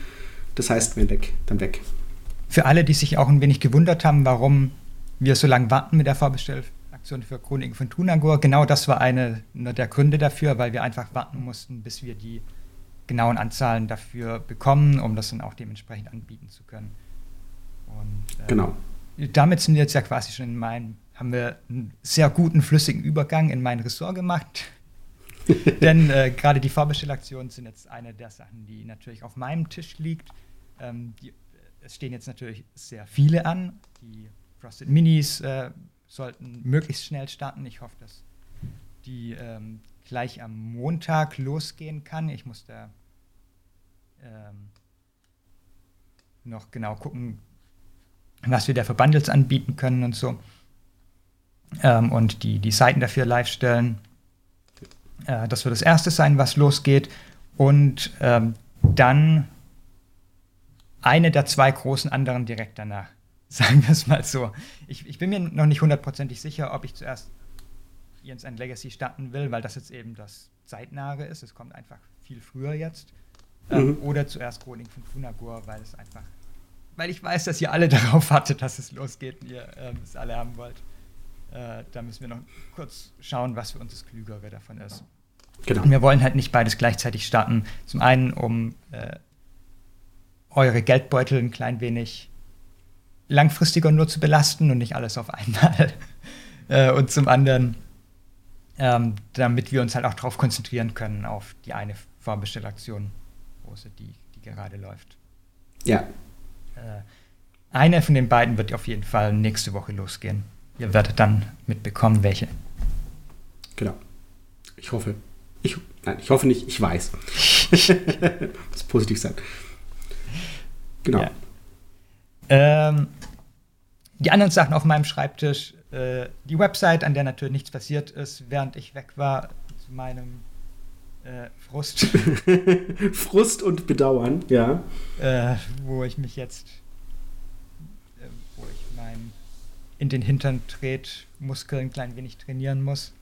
Speaker 1: Das heißt, wenn weg, dann weg.
Speaker 2: Für alle, die sich auch ein wenig gewundert haben, warum wir so lange warten mit der Vorbestellung, Aktion für Chroniken von Tunagor. Genau das war einer der Gründe dafür, weil wir einfach warten mussten, bis wir die genauen Anzahlen dafür bekommen, um das dann auch dementsprechend anbieten zu können. Und, äh, genau. Damit sind wir jetzt ja quasi schon in meinem, haben wir einen sehr guten, flüssigen Übergang in mein Ressort gemacht. Denn äh, gerade die Vorbestellaktionen sind jetzt eine der Sachen, die natürlich auf meinem Tisch liegt. Ähm, die, es stehen jetzt natürlich sehr viele an. Die Frosted Minis äh, sollten möglichst schnell starten. Ich hoffe, dass die ähm, gleich am Montag losgehen kann. Ich muss da ähm, noch genau gucken, was wir der für Bundles anbieten können und so. Ähm, und die, die Seiten dafür live stellen. Äh, das wird das erste sein, was losgeht. Und ähm, dann eine der zwei großen anderen direkt danach. Sagen wir es mal so. Ich, ich bin mir noch nicht hundertprozentig sicher, ob ich zuerst Jens ein Legacy starten will, weil das jetzt eben das zeitnahe ist. Es kommt einfach viel früher jetzt. Ähm, mhm. Oder zuerst Chronik von Funagor, weil es einfach, weil ich weiß, dass ihr alle darauf wartet, dass es losgeht und ihr ähm, es alle haben wollt. Äh, da müssen wir noch kurz schauen, was für uns das Klügere davon ist. Genau. Und wir wollen halt nicht beides gleichzeitig starten. Zum einen, um äh, eure Geldbeutel ein klein wenig langfristiger nur zu belasten und nicht alles auf einmal. äh, und zum anderen, ähm, damit wir uns halt auch darauf konzentrieren können, auf die eine Vorbestellaktion, große, die, die gerade läuft.
Speaker 1: Ja.
Speaker 2: Äh, eine von den beiden wird auf jeden Fall nächste Woche losgehen. Ihr werdet dann mitbekommen, welche.
Speaker 1: Genau. Ich hoffe. Ich, nein, ich hoffe nicht, ich weiß. Muss positiv sein. Genau. Ja.
Speaker 2: Ähm, die anderen Sachen auf meinem Schreibtisch, äh, die Website, an der natürlich nichts passiert ist, während ich weg war, zu meinem äh, Frust.
Speaker 1: Frust und Bedauern, ja.
Speaker 2: Äh, wo ich mich jetzt, äh, wo ich mein in den Hintern dreht, Muskeln ein klein wenig trainieren muss.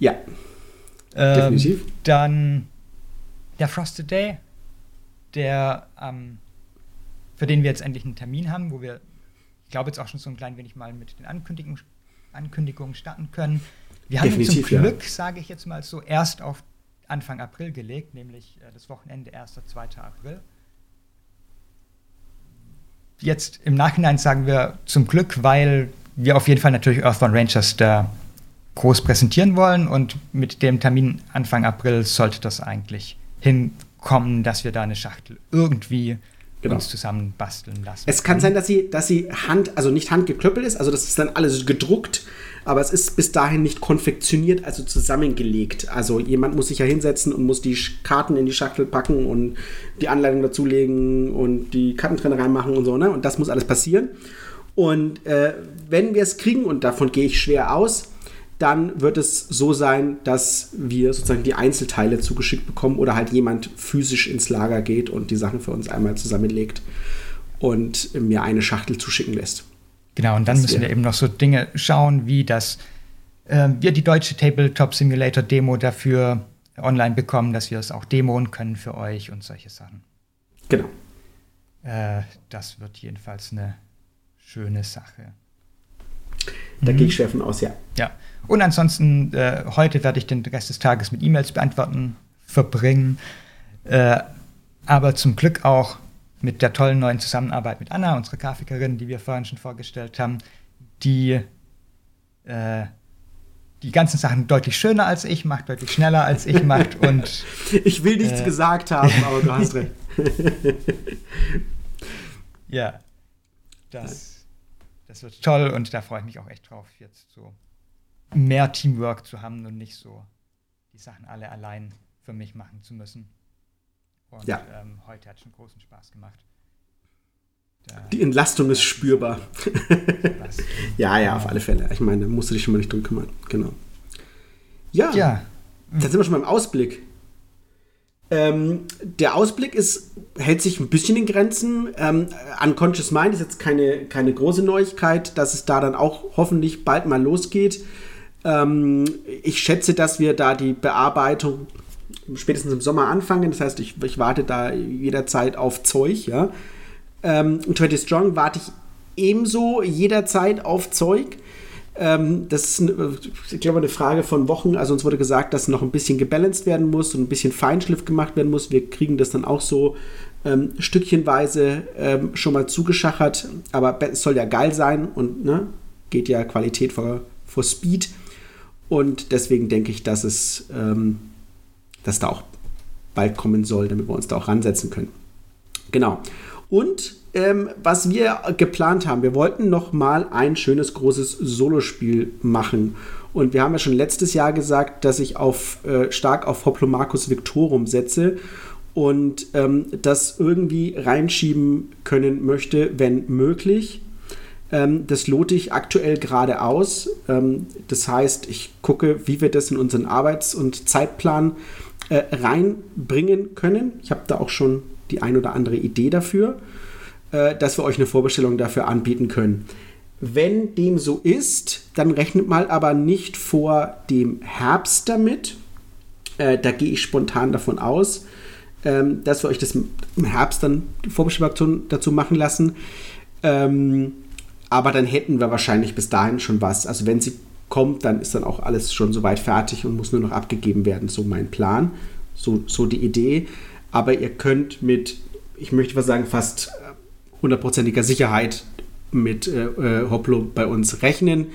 Speaker 1: Ja.
Speaker 2: Ähm, definitiv. Dann der Frosted Day, der ähm, für den wir jetzt endlich einen Termin haben, wo wir glaube jetzt auch schon so ein klein wenig mal mit den Ankündigungen, Ankündigungen starten können. Wir haben ihn zum Glück, ja. sage ich jetzt mal so, erst auf Anfang April gelegt, nämlich äh, das Wochenende 1. 2. April. Jetzt im Nachhinein sagen wir zum Glück, weil wir auf jeden Fall natürlich Earthbound Rangers da groß präsentieren wollen und mit dem Termin Anfang April sollte das eigentlich hinkommen, dass wir da eine Schachtel irgendwie genau. uns zusammen basteln lassen.
Speaker 1: Es kann sein, dass sie, dass sie Hand, also nicht handgeklöppelt ist, also das ist dann alles gedruckt, aber es ist bis dahin nicht konfektioniert, also zusammengelegt. Also jemand muss sich ja hinsetzen und muss die Karten in die Schachtel packen und die Anleitung dazulegen und die Kartentrenner reinmachen und so, ne? Und das muss alles passieren. Und äh, wenn wir es kriegen, und davon gehe ich schwer aus, dann wird es so sein, dass wir sozusagen die Einzelteile zugeschickt bekommen oder halt jemand physisch ins Lager geht und die Sachen für uns einmal zusammenlegt und mir eine Schachtel zuschicken lässt.
Speaker 2: Genau, und dann das müssen wir eben noch so Dinge schauen, wie dass äh, wir die deutsche Tabletop Simulator Demo dafür online bekommen, dass wir es auch demoen können für euch und solche Sachen.
Speaker 1: Genau.
Speaker 2: Äh, das wird jedenfalls eine schöne Sache.
Speaker 1: Da mhm. gehe ich schwer von aus, ja.
Speaker 2: Ja. Und ansonsten, äh, heute werde ich den Rest des Tages mit E-Mails beantworten verbringen. Äh, aber zum Glück auch mit der tollen neuen Zusammenarbeit mit Anna, unserer Grafikerin, die wir vorhin schon vorgestellt haben, die äh, die ganzen Sachen deutlich schöner als ich macht, deutlich schneller als ich macht und
Speaker 1: ich will nichts äh, gesagt haben, aber du hast recht.
Speaker 2: ja, das, das wird toll und da freue ich mich auch echt drauf, jetzt so mehr Teamwork zu haben und nicht so die Sachen alle allein für mich machen zu müssen. Und ja. ähm, heute hat schon großen Spaß gemacht.
Speaker 1: Da die Entlastung ist spürbar. ja, ja, auf alle Fälle. Ich meine, da musst du dich schon mal nicht drum kümmern. Genau. Ja. ja. Dann sind wir schon beim Ausblick. Ähm, der Ausblick ist, hält sich ein bisschen in Grenzen. Ähm, Unconscious Mind ist jetzt keine, keine große Neuigkeit, dass es da dann auch hoffentlich bald mal losgeht. Ähm, ich schätze, dass wir da die Bearbeitung spätestens im Sommer anfangen. Das heißt, ich, ich warte da jederzeit auf Zeug. Ja? Ähm, 20 Strong warte ich ebenso jederzeit auf Zeug. Ähm, das ist, ich glaube, eine Frage von Wochen. Also uns wurde gesagt, dass noch ein bisschen gebalanced werden muss und ein bisschen Feinschliff gemacht werden muss. Wir kriegen das dann auch so ähm, stückchenweise ähm, schon mal zugeschachert. Aber es soll ja geil sein und ne, geht ja Qualität vor, vor Speed. Und deswegen denke ich, dass es ähm, dass da auch bald kommen soll, damit wir uns da auch ransetzen können. Genau. Und ähm, was wir geplant haben, wir wollten noch mal ein schönes großes Solospiel machen. Und wir haben ja schon letztes Jahr gesagt, dass ich auf, äh, stark auf Hoplomarcus Victorum setze und ähm, das irgendwie reinschieben können möchte, wenn möglich. Ähm, das lote ich aktuell gerade aus. Ähm, das heißt, ich gucke, wie wir das in unseren Arbeits- und Zeitplan äh, reinbringen können. Ich habe da auch schon die ein oder andere Idee dafür, äh, dass wir euch eine Vorbestellung dafür anbieten können. Wenn dem so ist, dann rechnet mal aber nicht vor dem Herbst damit. Äh, da gehe ich spontan davon aus, ähm, dass wir euch das im Herbst dann die Vorbestellung dazu machen lassen. Ähm, aber dann hätten wir wahrscheinlich bis dahin schon was. Also wenn sie kommt, dann ist dann auch alles schon soweit fertig und muss nur noch abgegeben werden. So mein Plan, so, so die Idee. Aber ihr könnt mit, ich möchte was sagen, fast hundertprozentiger Sicherheit mit äh, äh, Hoplo bei uns rechnen.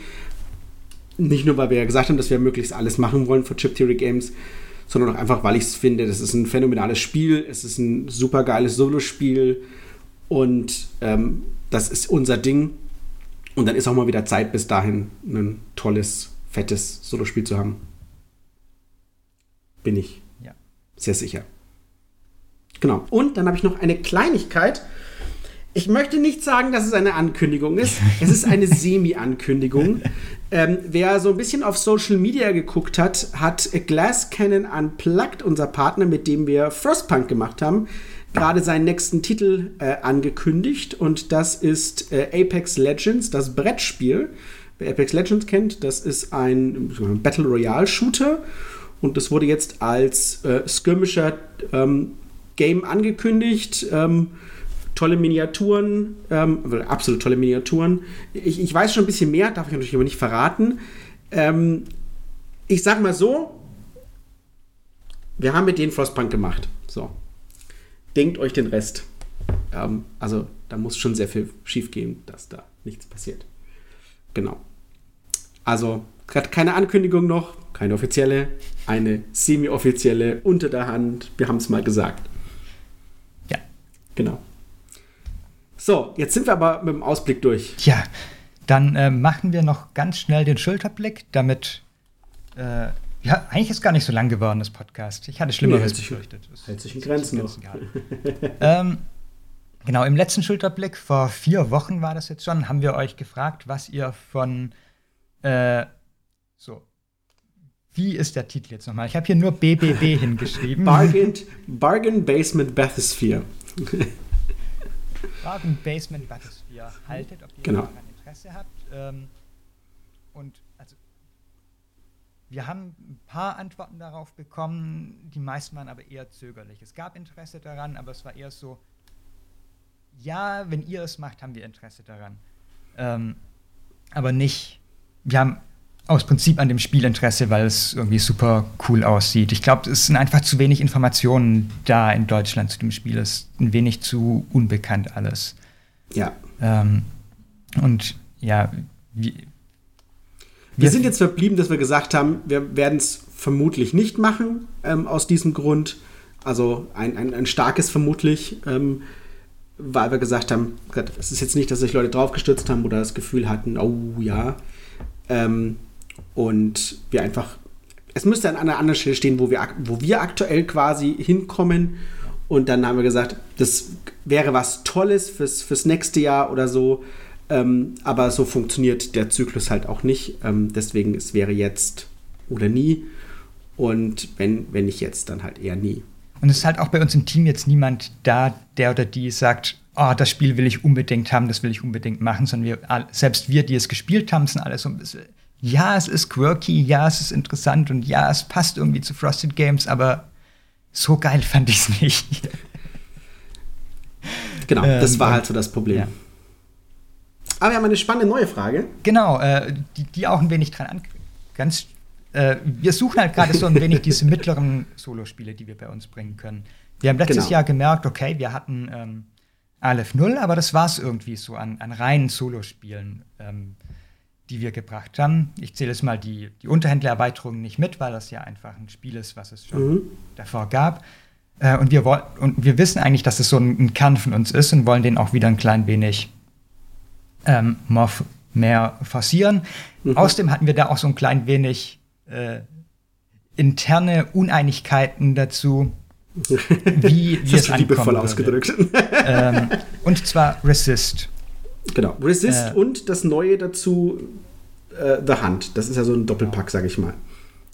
Speaker 1: Nicht nur, weil wir ja gesagt haben, dass wir möglichst alles machen wollen für Chip Theory Games, sondern auch einfach, weil ich es finde, das ist ein phänomenales Spiel, es ist ein super geiles Solospiel und ähm, das ist unser Ding und dann ist auch mal wieder Zeit, bis dahin ein tolles, fettes Solospiel zu haben. Bin ich ja. sehr sicher. Genau. Und dann habe ich noch eine Kleinigkeit. Ich möchte nicht sagen, dass es eine Ankündigung ist. Es ist eine Semi-Ankündigung. ähm, wer so ein bisschen auf Social Media geguckt hat, hat Glass Cannon Unplugged, unser Partner, mit dem wir Frostpunk gemacht haben, gerade seinen nächsten Titel äh, angekündigt und das ist äh, Apex Legends, das Brettspiel. Wer Apex Legends kennt, das ist ein Battle Royale Shooter und das wurde jetzt als äh, Skirmisher ähm, Game angekündigt. Ähm, tolle Miniaturen, ähm, absolut tolle Miniaturen. Ich, ich, weiß schon ein bisschen mehr, darf ich natürlich aber nicht verraten. Ähm, ich sag mal so, wir haben mit denen Frostpunk gemacht. So denkt euch den Rest. Ähm, also da muss schon sehr viel schief gehen, dass da nichts passiert. Genau. Also gerade keine Ankündigung noch, keine offizielle, eine semi-offizielle unter der Hand. Wir haben es mal gesagt.
Speaker 2: Ja.
Speaker 1: Genau. So, jetzt sind wir aber mit dem Ausblick durch.
Speaker 2: Ja, dann äh, machen wir noch ganz schnell den Schulterblick, damit. Äh, ja, eigentlich ist gar nicht so lang geworden, das Podcast. Ich hatte Schlimmeres
Speaker 1: nee, befürchtet. Hält sich in Grenzen noch.
Speaker 2: ähm, genau, im letzten Schulterblick, vor vier Wochen war das jetzt schon, haben wir euch gefragt, was ihr von. Äh, so. Wie ist der Titel jetzt nochmal? Ich habe hier nur BBB hingeschrieben.
Speaker 1: Bargain, Bargain Basement Bathysphere.
Speaker 2: Bargain Basement Bathysphere haltet, ob ihr
Speaker 1: genau.
Speaker 2: daran Interesse habt. Ähm, und also wir haben ein paar Antworten darauf bekommen, die meisten waren aber eher zögerlich. Es gab Interesse daran, aber es war eher so, ja, wenn ihr es macht, haben wir Interesse daran. Ähm, aber nicht, wir haben aus Prinzip an dem Spiel Interesse, weil es irgendwie super cool aussieht. Ich glaube, es sind einfach zu wenig Informationen da in Deutschland zu dem Spiel. Es ist ein wenig zu unbekannt alles.
Speaker 1: Ja.
Speaker 2: Ähm, und ja, wie,
Speaker 1: wir, wir sind jetzt verblieben, dass wir gesagt haben, wir werden es vermutlich nicht machen, ähm, aus diesem Grund. Also ein, ein, ein starkes vermutlich, ähm, weil wir gesagt haben, es ist jetzt nicht, dass sich Leute draufgestürzt haben oder das Gefühl hatten, oh ja. Ähm, und wir einfach, es müsste an einer anderen Stelle stehen, wo wir, wo wir aktuell quasi hinkommen. Und dann haben wir gesagt, das wäre was Tolles fürs, fürs nächste Jahr oder so. Ähm, aber so funktioniert der Zyklus halt auch nicht. Ähm, deswegen, es wäre jetzt oder nie. Und wenn, wenn nicht jetzt, dann halt eher nie.
Speaker 2: Und es ist halt auch bei uns im Team jetzt niemand da, der oder die sagt, oh, das Spiel will ich unbedingt haben, das will ich unbedingt machen, sondern wir, selbst wir, die es gespielt haben, sind alle so ein bisschen, ja, es ist quirky, ja, es ist interessant und ja, es passt irgendwie zu Frosted Games, aber so geil fand ich es nicht.
Speaker 1: genau, das ähm, war halt so das Problem. Ja. Aber wir haben eine spannende neue Frage.
Speaker 2: Genau, äh, die, die, auch ein wenig dran an. Ganz, äh, wir suchen halt gerade so ein wenig diese mittleren Solospiele, die wir bei uns bringen können. Wir haben letztes genau. Jahr gemerkt, okay, wir hatten ähm, Aleph 0, aber das war es irgendwie so an, an reinen Solospielen, ähm, die wir gebracht haben. Ich zähle jetzt mal die, die Unterhändlererweiterung nicht mit, weil das ja einfach ein Spiel ist, was es schon mhm. davor gab. Äh, und, wir und wir wissen eigentlich, dass es so ein, ein Kern von uns ist und wollen den auch wieder ein klein wenig ähm, mehr forcieren. Mhm. Außerdem hatten wir da auch so ein klein wenig äh, interne Uneinigkeiten dazu, wie wir es
Speaker 1: liebevoll ausgedrückt.
Speaker 2: ähm, und zwar Resist.
Speaker 1: Genau, Resist äh, und das Neue dazu, äh, The Hunt. Das ist ja so ein Doppelpack, sage ich mal.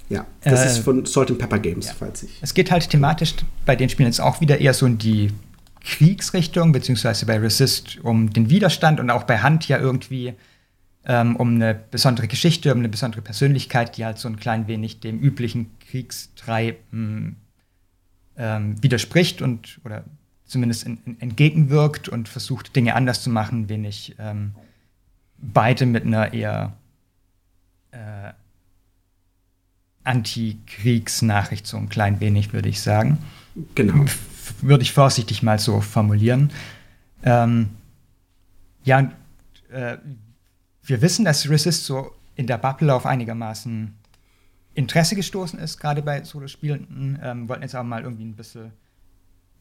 Speaker 1: Ja, das äh, ist von Salt and Pepper Games, ja. falls ich.
Speaker 2: Es geht halt thematisch bei den Spielen jetzt auch wieder eher so in die Kriegsrichtung, beziehungsweise bei Resist um den Widerstand und auch bei Hand ja irgendwie ähm, um eine besondere Geschichte, um eine besondere Persönlichkeit, die halt so ein klein wenig dem üblichen Kriegstreiben ähm, widerspricht und oder zumindest in, in, entgegenwirkt und versucht, Dinge anders zu machen, wenig ähm, beide mit einer eher äh, Antikriegsnachricht, so ein klein wenig, würde ich sagen.
Speaker 1: Genau
Speaker 2: würde ich vorsichtig mal so formulieren. Ähm, ja, äh, wir wissen, dass Resist so in der Bubble auf einigermaßen Interesse gestoßen ist, gerade bei Solospielenden. Ähm, wollten jetzt auch mal irgendwie ein bisschen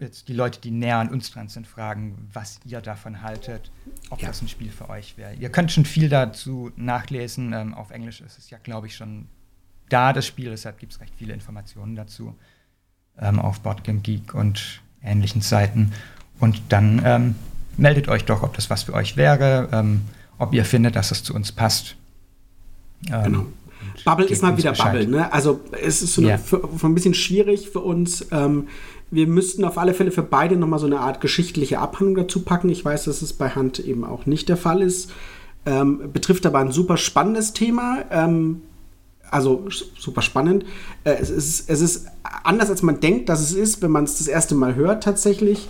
Speaker 2: jetzt die Leute, die näher an uns dran sind, fragen, was ihr davon haltet, ob ja. das ein Spiel für euch wäre. Ihr könnt schon viel dazu nachlesen. Ähm, auf Englisch ist es ja, glaube ich, schon da, das Spiel. Deshalb gibt es recht viele Informationen dazu ähm, auf Boardgame Geek und ähnlichen Seiten. Und dann ähm, meldet euch doch, ob das was für euch wäre, ähm, ob ihr findet, dass es zu uns passt.
Speaker 1: Ähm, genau. Bubble ist mal wieder Bescheid. Bubble, ne? Also es ist so ja. für, für ein bisschen schwierig für uns. Ähm, wir müssten auf alle Fälle für beide nochmal so eine Art geschichtliche Abhandlung dazu packen. Ich weiß, dass es bei Hand eben auch nicht der Fall ist. Ähm, betrifft aber ein super spannendes Thema. Ähm, also super spannend. Äh, es, ist, es ist anders, als man denkt, dass es ist, wenn man es das erste Mal hört tatsächlich.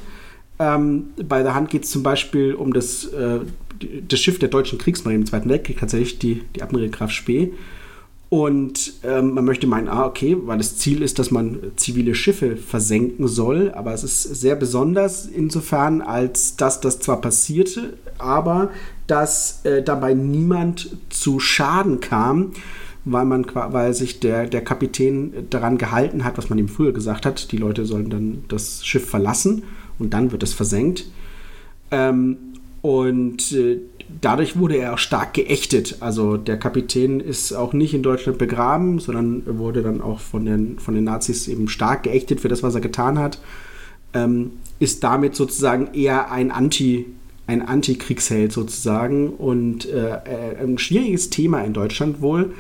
Speaker 1: Ähm, bei der Hand geht es zum Beispiel um das, äh, das Schiff der deutschen Kriegsmarine im Zweiten Weltkrieg, tatsächlich die, die Admiral Graf Spee. Und ähm, man möchte meinen, ah, okay, weil das Ziel ist, dass man zivile Schiffe versenken soll. Aber es ist sehr besonders insofern, als dass das zwar passierte, aber dass äh, dabei niemand zu Schaden kam weil man weil sich der, der Kapitän daran gehalten hat, was man ihm früher gesagt hat. Die Leute sollen dann das Schiff verlassen und dann wird es versenkt. Ähm, und äh, dadurch wurde er auch stark geächtet. Also der Kapitän ist auch nicht in Deutschland begraben, sondern wurde dann auch von den, von den Nazis eben stark geächtet für das, was er getan hat. Ähm, ist damit sozusagen eher ein Anti- ein Antikriegsheld sozusagen und äh, ein schwieriges Thema in Deutschland wohl.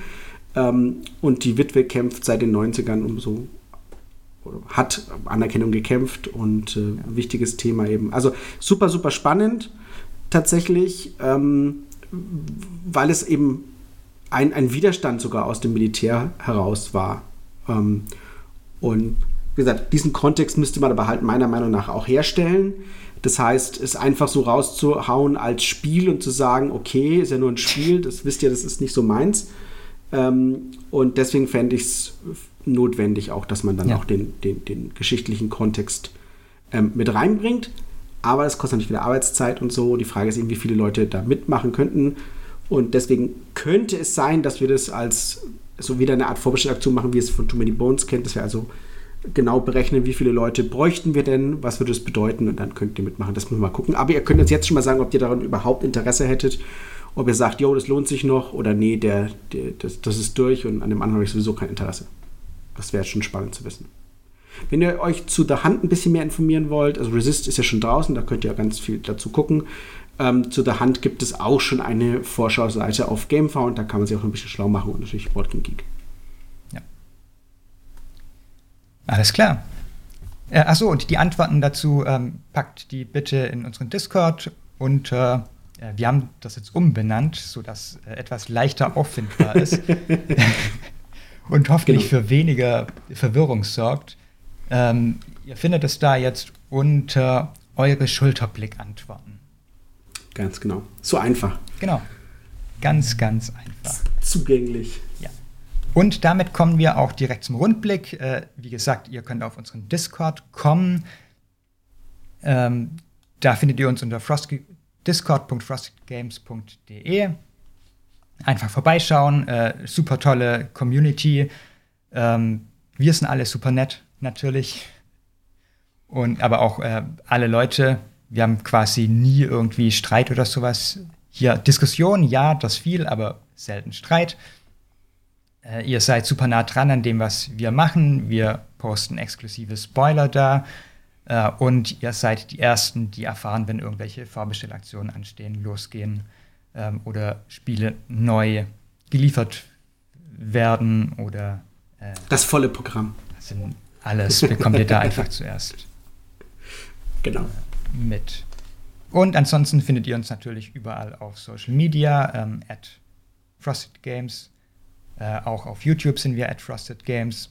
Speaker 1: Ähm, und die Witwe kämpft seit den 90ern um so hat Anerkennung gekämpft und äh, wichtiges Thema eben. Also super, super spannend tatsächlich, ähm, weil es eben ein, ein Widerstand sogar aus dem Militär heraus war. Ähm, und wie gesagt, diesen Kontext müsste man aber halt meiner Meinung nach auch herstellen. Das heißt, es einfach so rauszuhauen als Spiel und zu sagen, okay, ist ja nur ein Spiel, das wisst ihr, das ist nicht so meins. Ähm, und deswegen fände ich es notwendig auch, dass man dann ja. auch den, den, den geschichtlichen Kontext ähm, mit reinbringt. Aber es kostet natürlich wieder Arbeitszeit und so. Die Frage ist eben, wie viele Leute da mitmachen könnten. Und deswegen könnte es sein, dass wir das als so wieder eine Art Vorbestellaktion machen, wie es von Too Many Bones kennt, dass wir also genau berechnen, wie viele Leute bräuchten wir denn, was würde es bedeuten und dann könnt ihr mitmachen. Das müssen wir mal gucken. Aber ihr könnt uns jetzt schon mal sagen, ob ihr daran überhaupt Interesse hättet, ob ihr sagt, jo, das lohnt sich noch oder nee, der, der, das, das ist durch und an dem anderen habe ich sowieso kein Interesse. Das wäre schon spannend zu wissen. Wenn ihr euch zu The Hand ein bisschen mehr informieren wollt, also Resist ist ja schon draußen, da könnt ihr ganz viel dazu gucken. Ähm, zu The Hand gibt es auch schon eine Vorschauseite auf GameFound, da kann man sich auch ein bisschen schlau machen und natürlich Boardgame Geek.
Speaker 2: Ja. Alles klar. Äh, achso, und die Antworten dazu ähm, packt die bitte in unseren Discord und äh, wir haben das jetzt umbenannt, sodass äh, etwas leichter auffindbar ist und hoffentlich genau. für weniger Verwirrung sorgt. Ähm, ihr findet es da jetzt unter eure Schulterblick-Antworten.
Speaker 1: Ganz genau. So einfach.
Speaker 2: Genau. Ganz, ganz einfach.
Speaker 1: Zugänglich.
Speaker 2: Ja. Und damit kommen wir auch direkt zum Rundblick. Äh, wie gesagt, ihr könnt auf unseren Discord kommen. Ähm, da findet ihr uns unter discord.frostedgames.de. Einfach vorbeischauen. Äh, super tolle Community. Ähm, wir sind alle super nett natürlich. Und aber auch äh, alle Leute, wir haben quasi nie irgendwie Streit oder sowas. Hier Diskussion, ja, das viel, aber selten Streit. Äh, ihr seid super nah dran an dem, was wir machen. Wir posten exklusive Spoiler da. Äh, und ihr seid die Ersten, die erfahren, wenn irgendwelche Vorbestellaktionen anstehen, losgehen ähm, oder Spiele neu geliefert werden oder.
Speaker 1: Äh, das volle Programm.
Speaker 2: Sind alles bekommt ihr da einfach zuerst.
Speaker 1: Genau.
Speaker 2: Mit. Und ansonsten findet ihr uns natürlich überall auf Social Media, ähm, at Frosted Games. Äh, auch auf YouTube sind wir at Frosted Games.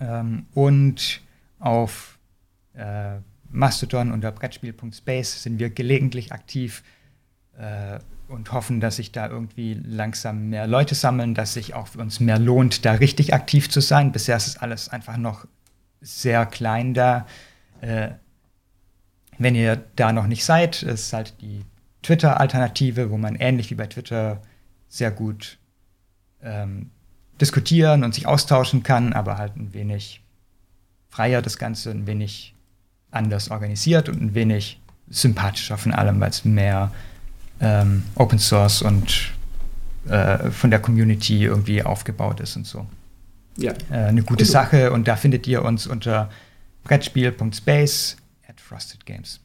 Speaker 2: Ähm, und auf äh, Mastodon unter Brettspiel.space sind wir gelegentlich aktiv äh, und hoffen, dass sich da irgendwie langsam mehr Leute sammeln, dass sich auch für uns mehr lohnt, da richtig aktiv zu sein. Bisher ist es alles einfach noch sehr klein da. Äh, wenn ihr da noch nicht seid, ist halt die Twitter-Alternative, wo man ähnlich wie bei Twitter sehr gut ähm, diskutieren und sich austauschen kann, aber halt ein wenig freier das Ganze, ein wenig anders organisiert und ein wenig sympathischer von allem, weil es mehr ähm, Open Source und äh, von der Community irgendwie aufgebaut ist und so. Ja. Äh, eine gute Sache und da findet ihr uns unter brettspiel.space at Frosted Games.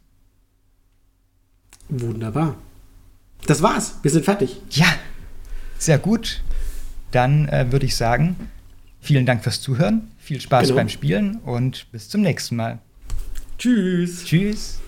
Speaker 1: Wunderbar. Das war's. Wir sind fertig.
Speaker 2: Ja, sehr gut. Dann äh, würde ich sagen, vielen Dank fürs Zuhören, viel Spaß genau. beim Spielen und bis zum nächsten Mal.
Speaker 1: Tschüss.
Speaker 2: Tschüss.